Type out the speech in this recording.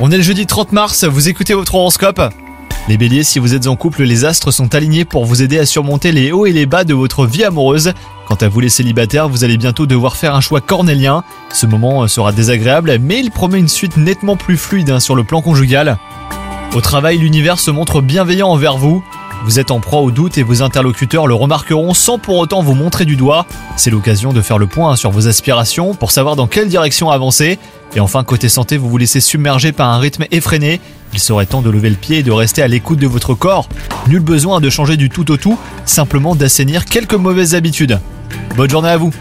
On est le jeudi 30 mars, vous écoutez votre horoscope? Les béliers, si vous êtes en couple, les astres sont alignés pour vous aider à surmonter les hauts et les bas de votre vie amoureuse. Quant à vous les célibataires, vous allez bientôt devoir faire un choix cornélien. Ce moment sera désagréable, mais il promet une suite nettement plus fluide hein, sur le plan conjugal. Au travail, l'univers se montre bienveillant envers vous. Vous êtes en proie au doute et vos interlocuteurs le remarqueront sans pour autant vous montrer du doigt. C'est l'occasion de faire le point sur vos aspirations pour savoir dans quelle direction avancer. Et enfin, côté santé, vous vous laissez submerger par un rythme effréné. Il serait temps de lever le pied et de rester à l'écoute de votre corps. Nul besoin de changer du tout au tout, simplement d'assainir quelques mauvaises habitudes. Bonne journée à vous